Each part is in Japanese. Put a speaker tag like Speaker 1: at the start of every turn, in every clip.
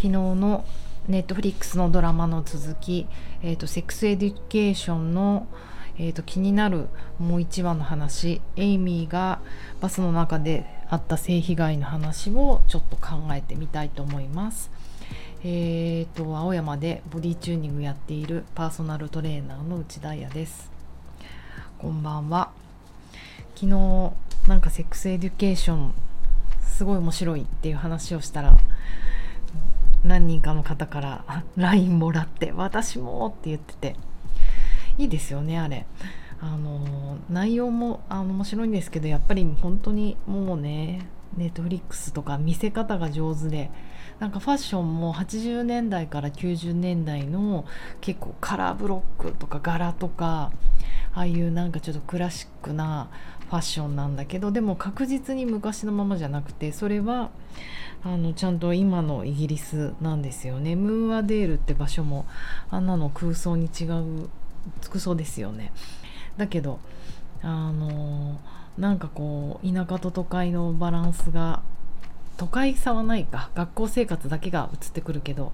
Speaker 1: 昨日のネットフリックスのドラマの続き、えーと、 Sex Education の、えーと、気になるもう1話の話エイミーがバスの中であった性被害の話をちょっと考えてみたいと思います。えーと、青山でボディチューニングやっているパーソナルトレーナーの内田彩です。こんばんは。昨日なんか Sex Educationすごい面白いっていう話をしたら何人かの方から LINE もらって私もって言ってて。いいですよねあれ。あの内容もあの面白いんですけどやっぱり本当にもうねネットフリックスとか見せ方が上手でなんかファッションも80年代から90年代の結構カラーブロックとか柄とかああいうなんかちょっとクラシックなファッションなんだけどでも確実に昔のままじゃなくてそれはあのちゃんと今のイギリスなんですよね。ムーアデールって場所もあんなの空想に違う空想ですよね。だけどあのなんかこう田舎と都会のバランスが都会さはないか。学校生活だけが映ってくるけど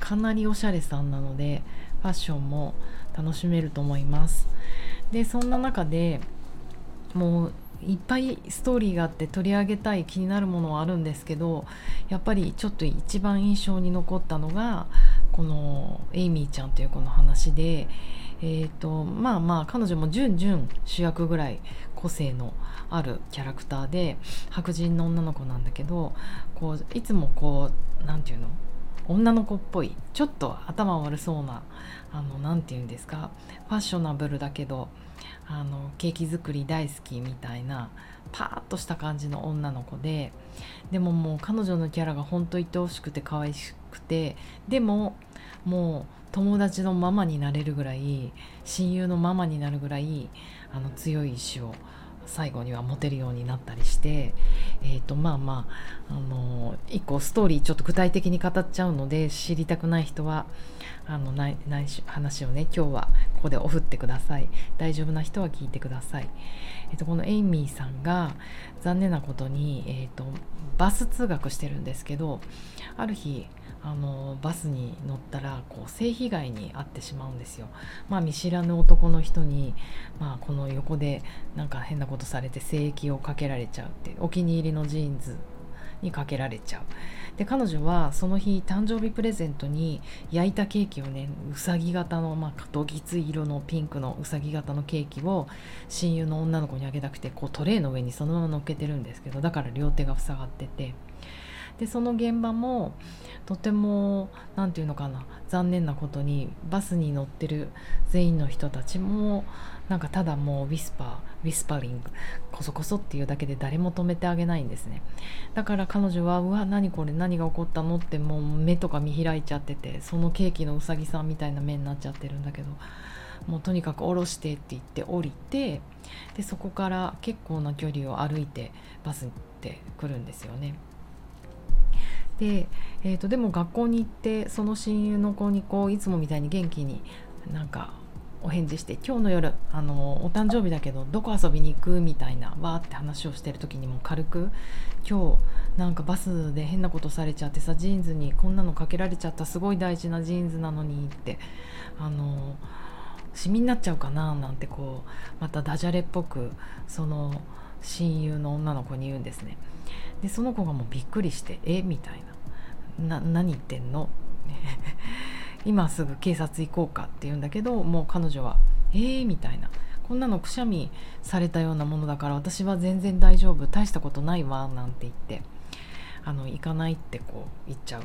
Speaker 1: かなりおしゃれさんなのでファッションも楽しめると思います。でそんな中でもういっぱいストーリーがあって取り上げたい気になるものはあるんですけどやっぱりちょっと一番印象に残ったのがこのエイミーちゃんという子の話で、えーと、まあまあ彼女も準々主役ぐらい個性のあるキャラクターで白人の女の子なんだけどこういつもこう何て言うの？女の子っぽいちょっと頭悪そうな何て言うんですかファッショナブルだけどあのケーキ作り大好きみたいなパーッとした感じの女の子ででももう彼女のキャラが本当愛おしくて可愛くてでももう友達のママになれるぐらい親友のママになるぐらいあの強い意志を最後には持てるようになったりして、えーとまあまあ、あの一個ストーリーちょっと具体的に語っちゃうので知りたくない人はあのないない話をね今日はここでおふってください。大丈夫な人は聞いてください、えーと、このエイミーさんが残念なことに、えーとバス通学してるんですけどある日あのバスに乗ったらこう性被害に遭ってしまうんですよ。まあ、見知らぬ男の人に、まあ、この横でなんか変なことされて性液をかけられちゃうってお気に入りのジーンズにかけられちゃう。で彼女はその日誕生日プレゼントに焼いたケーキをねうさぎ型の、まあ、どぎつい色のピンクのうさぎ型のケーキを親友の女の子にあげたくてこうトレーの上にそのまま乗っけてるんですけどだから両手が塞がってて。でその現場もとても何て言うのかな残念なことにバスに乗ってる全員の人たちもなんかただもうウィスパーウィスパリングこそこそっていうだけで誰も止めてあげないんですねだから彼女はうわ何これ何が起こったのってもう目とか見開いちゃっててそのケーキのうさぎさんみたいな目になっちゃってるんだけどもうとにかく降ろしてって言って降りてでそこから結構な距離を歩いてバスって来るんですよね。で,、えーと、でも学校に行ってその親友の子にこういつもみたいに元気になんかお返事して今日の夜あのお誕生日だけどどこ遊びに行くみたいなわーって話をしてる時にも軽く今日なんかバスで変なことされちゃってさジーンズにこんなのかけられちゃったすごい大事なジーンズなのにってあのシミになっちゃうかななんてこうまたダジャレっぽくその親友の女の子に言うんですね。でその子がもうびっくりして「えみたいな「な何言ってんの? 」今すぐ警察行こうかって言うんだけどもう彼女は「えー?」みたいなこんなのくしゃみされたようなものだから私は全然大丈夫大したことないわなんて言ってあの行かないってこう言っちゃう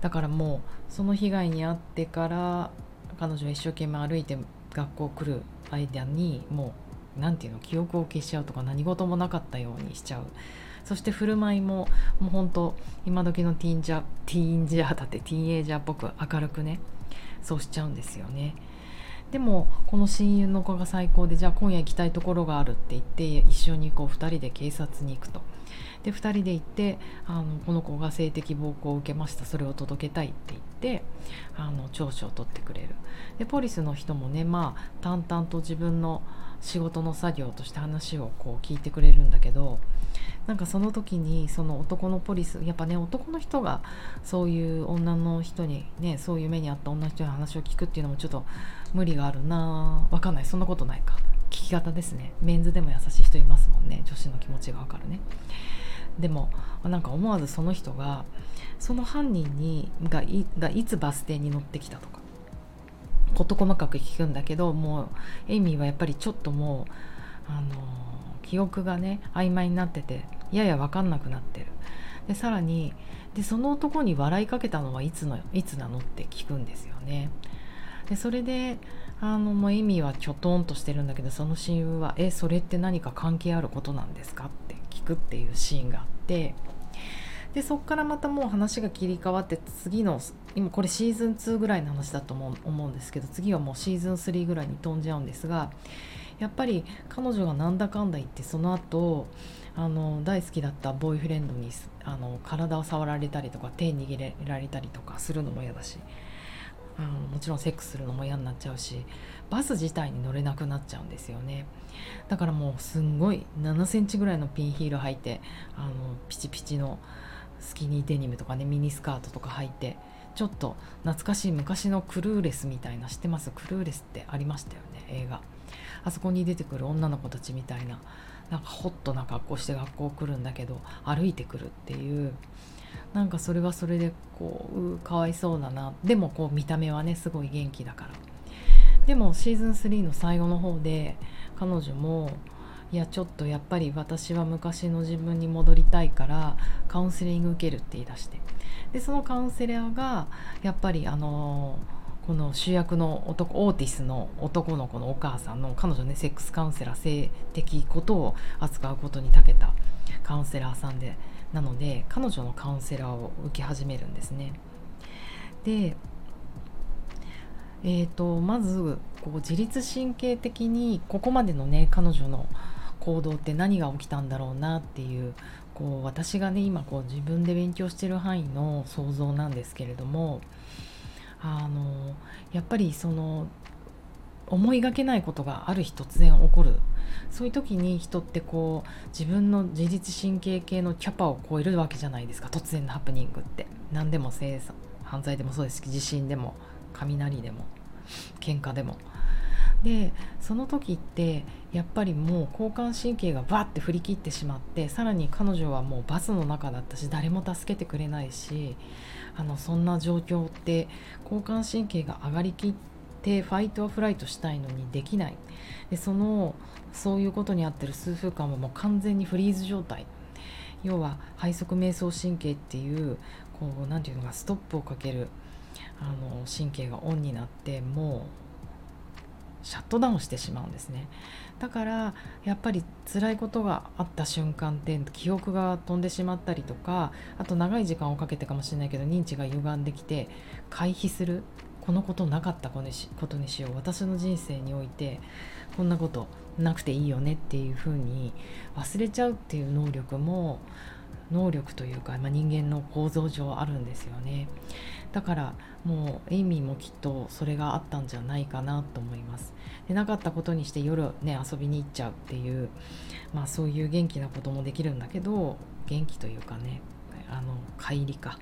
Speaker 1: だからもうその被害に遭ってから彼女は一生懸命歩いて学校来る間にもう何て言うの記憶を消しちゃうとか何事もなかったようにしちゃうそして振る舞いももうほんと今時のティーンジャーティーンジャーだってティーンエイジャーっぽく明るくねそうしちゃうんですよね。でもこの親友の子が最高でじゃあ今夜行きたいところがあるって言って一緒にこう2人で警察に行くと。で2人で行ってあのこの子が性的暴行を受けましたそれを届けたいって言ってあの調書を取ってくれる。でポリスの人もねまあ淡々と自分の仕事の作業として話をこう聞いてくれるんだけどなんかその時にその男のポリスやっぱね男の人がそういう女の人にねそういう目に遭った女の人の話を聞くっていうのもちょっと無理があるな。わかんない。そんなことないか。聞き方ですね。メンズでも優しい人いますもんね。女子の気持ちがわかるね。でもなんか思わずその人がその犯人にがいがいつバス停に乗ってきたとか事細かく聞くんだけどもうエイミーはやっぱりちょっともうあの記憶がね曖昧になっててやや分かんなくなってるでさらにでその男に笑いかけたのはいつのいつなのって聞くんですよねでそれであのもうエミはきょとんとしてるんだけどその親友は「えそれって何か関係あることなんですか?」って聞くっていうシーンがあってでそっからまたもう話が切り替わって次の今これシーズン2ぐらいの話だと思う思うんですけど次はもうシーズン3ぐらいに飛んじゃうんですがやっぱり彼女がなんだかんだ言ってその後あの大好きだったボーイフレンドにあの体を触られたりとか手握られたりとかするのも嫌だしあのもちろんセックスするのも嫌になっちゃうしバス自体に乗れなくなっちゃうんですよね。だからもうすんごい7センチぐらいのピンヒール履いてあのピチピチのスキニーデニムとかねミニスカートとか履いてちょっと懐かしい昔のクルーレスみたいな知ってます？クルーレスってありましたよね映画。あそこに出てくる女の子たちみたいななんかホットな格好して学校来るんだけど歩いてくるっていうなんかそれはそれでこううかわいそうだな。でもこう見た目はねすごい元気だから。でもシーズン3の最後の方で彼女もいやちょっとやっぱり私は昔の自分に戻りたいからカウンセリング受けるって言い出して。でそのカウンセラーがやっぱりあのこの主役の男オーティスの男の子のお母さんの彼女ねセックスカウンセラー性的ことを扱うことに長けたカウンセラーさんでなので彼女のカウンセラーを受け始めるんですね。でえーと、まずこう自律神経的にここまでのね彼女の行動って何が起きたんだろうなっていうこう私がね今こう自分で勉強してる範囲の想像なんですけれどもあのやっぱりその思いがけないことがある日突然起こる。そういう時に人ってこう自分の自律神経系のキャパを超えるわけじゃないですか。突然のハプニングって。何でも生産犯罪でもそうです地震でも雷でも喧嘩でも。でその時ってやっぱりもう交感神経がバッて振り切ってしまってさらに彼女はもうバスの中だったし誰も助けてくれないしあのそんな状況って交感神経が上がりきってファイトアフライトしたいのにできない。でそのそういうことにあってる数分間はもう完全にフリーズ状態。要は背側瞑想神経っていうこう何て言うのかストップをかけるあの神経がオンになってもうシャットダウンしてしまうんですね。だからやっぱり辛いことがあった瞬間って記憶が飛んでしまったりとかあと長い時間をかけてかもしれないけど認知が歪んできて回避する。このことなかったことにしよう。私の人生においてこんなことなくていいよねっていうふうに忘れちゃうっていう能力も能力というか、まあ、人間の構造上あるんですよね。だからもうエイミーもきっとそれがあったんじゃないかなと思います。でなかったことにして夜ね遊びに行っちゃうっていうまあそういう元気なこともできるんだけど元気というかねあの乖離か。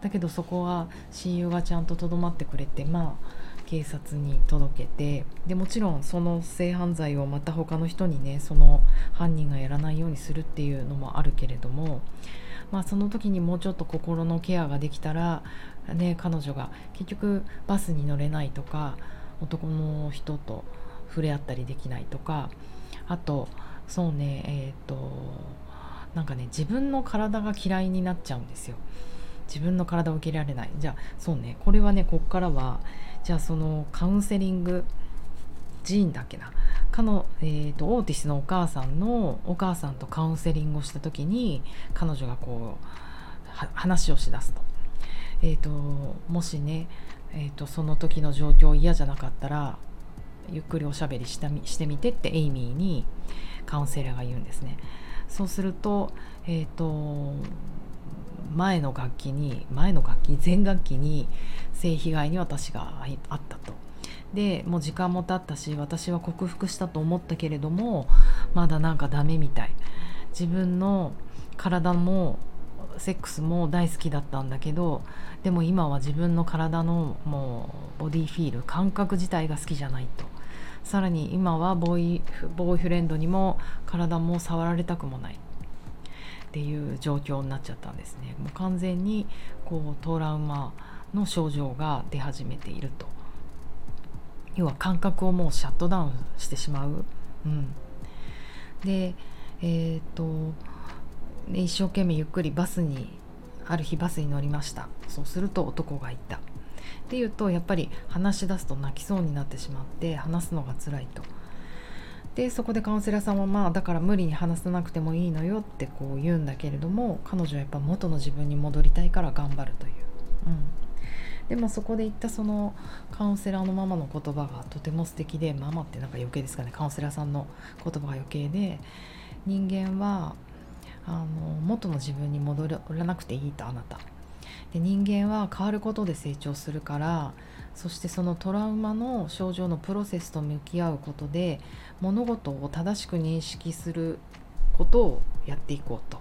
Speaker 1: だけどそこは親友がちゃんととどまってくれてまあ警察に届けてでもちろんその性犯罪をまた他の人にねその犯人がやらないようにするっていうのもあるけれどもまあ、その時にもうちょっと心のケアができたら、ね、彼女が結局バスに乗れないとか男の人と触れ合ったりできないとかあとそうねえっ、となんかね自分の体が嫌いになっちゃうんですよ。自分の体を受けられない。じゃあそうねこれはねこっからはじゃあそのカウンセリングジーンだっけな？かの、えーと、オーティスのお母さんのお母さんとカウンセリングをした時に彼女がこう話をしだすと,、えーと、もしね、えーと、その時の状況嫌じゃなかったらゆっくりおしゃべりしたしてみてってエイミーにカウンセラーが言うんですね。そうすると,、えー、と前の楽器に前の楽器全楽器に性被害に私があったと。でもう時間も経ったし私は克服したと思ったけれどもまだなんかダメみたい自分の体もセックスも大好きだったんだけどでも今は自分の体のもうボディフィール感覚自体が好きじゃないとさらに今はボーイボーイフレンドにも体も触られたくもない。っていう状況になっちゃったんですね。もう完全にこうトラウマの症状が出始めていると。要は感覚をもうシャットダウンしてしまう、うん、でえっ、と一生懸命ゆっくりバスにある日バスに乗りました。そうすると男がいた。っていうとやっぱり話し出すと泣きそうになってしまって話すのが辛いと。でそこでカウンセラーさんはまあだから無理に話さなくてもいいのよってこう言うんだけれども彼女はやっぱ元の自分に戻りたいから頑張るという、うん、でもそこで言ったそのカウンセラーのママの言葉がとても素敵でママってなんか余計ですかねカウンセラーさんの言葉が余計で人間はあの元の自分に戻らなくていいとあなた。で人間は変わることで成長するからそしてそのトラウマの症状のプロセスと向き合うことで物事を正しく認識することをやっていこうと。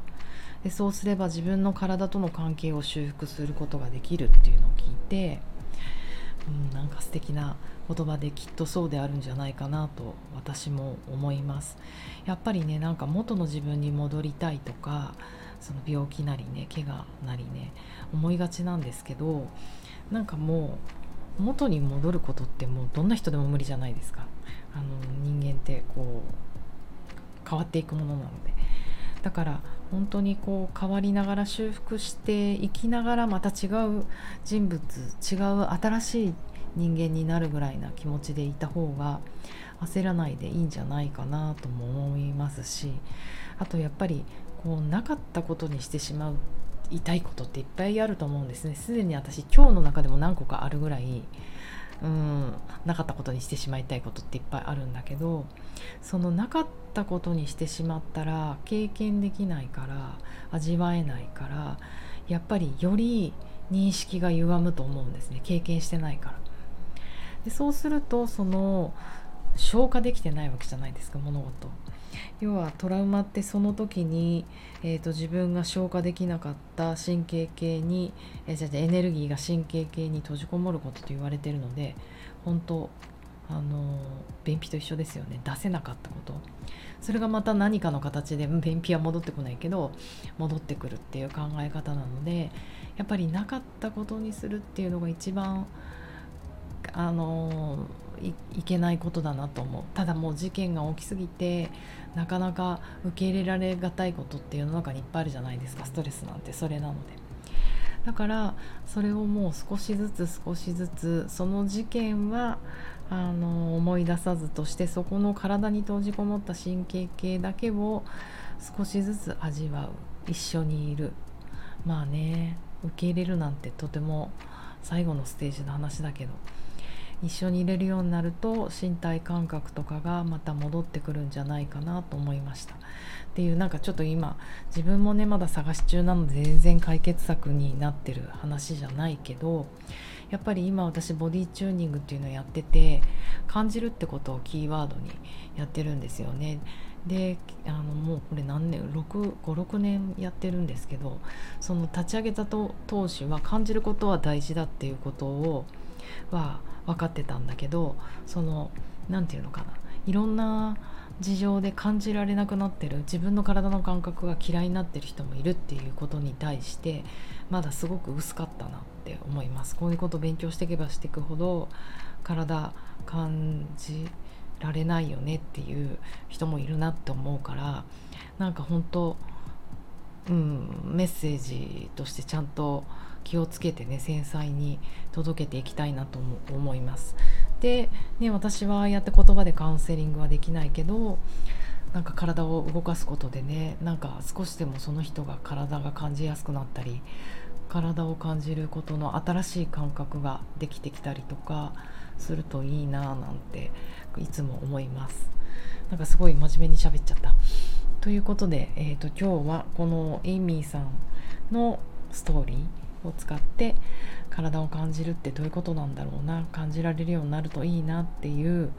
Speaker 1: でそうすれば自分の体との関係を修復することができるっていうのを聞いて、うん、なんか素敵な言葉できっとそうであるんじゃないかなと私も思います。やっぱりねなんか元の自分に戻りたいとかその病気なりね怪我なりね思いがちなんですけどなんかもう元に戻ることってもうどんな人でも無理じゃないですか。あの人間ってこう変わっていくものなので。だから本当にこう変わりながら修復していきながらまた違う人物違う新しい人間になるぐらいな気持ちでいた方が焦らないでいいんじゃないかなとも思いますしあとやっぱりこうなかったことにしてしまう痛いことっていっぱいあると思うんですねすでに私今日の中でも何個かあるぐらいうんなかったことにしてしまいたいことっていっぱいあるんだけどそのなかったことにしてしまったら経験できないから味わえないからやっぱりより認識が歪むと思うんですね経験してないから。でそうするとその消化できてないわけじゃないですか物事。要はトラウマってその時に、えーと、自分が消化できなかった神経系に、えー、じゃエネルギーが神経系に閉じこもることと言われてるので本当あの便秘と一緒ですよね。出せなかったこと。それがまた何かの形で便秘は戻ってこないけど戻ってくるっていう考え方なのでやっぱりなかったことにするっていうのが一番あのいけないことだなと思う。ただもう事件が大きすぎてなかなか受け入れられがたいことって世の中にいっぱいあるじゃないですか。ストレスなんてそれなので。だからそれをもう少しずつ少しずつその事件はあの思い出さずとしてそこの体に閉じこもった神経系だけを少しずつ味わう。一緒にいる。まあね受け入れるなんてとても最後のステージの話だけど。一緒に入れるようになると身体感覚とかがまた戻ってくるんじゃないかなと思いました。っていうなんかちょっと今自分もねまだ探し中なので全然解決策になってる話じゃないけどやっぱり今私ボディチューニングっていうのをやってて感じるってことをキーワードにやってるんですよね。であのもうこれ何年656年やってるんですけどその立ち上げたと当時は感じることは大事だっていうことをは分かってたんだけどその何て言うのかな。いろんな事情で感じられなくなってる。自分の体の感覚が嫌いになってる人もいるっていうことに対してまだすごく薄かったなって思います。こういうことを勉強していけばしていくほど体感じられないよねっていう人もいるなって思うからなんか本当うんメッセージとしてちゃんと気をつけてね繊細に届けていきたいなと思います。で、ね、私はああやって言葉でカウンセリングはできないけどなんか体を動かすことでねなんか少しでもその人が体が感じやすくなったり体を感じることの新しい感覚ができてきたりとかするといいなぁなんていつも思いますなんかすごい真面目に喋っちゃったということで、えーと、今日はこのエイミーさんのストーリーを使って体を感じるってどういうことなんだろうな感じられるようになるといいなっていう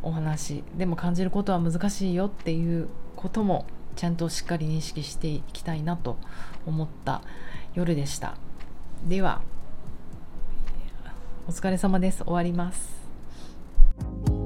Speaker 1: お話。でも感じることは難しいよっていうこともちゃんとしっかり認識していきたいなと思った夜でした。ではお疲れ様です。終わります。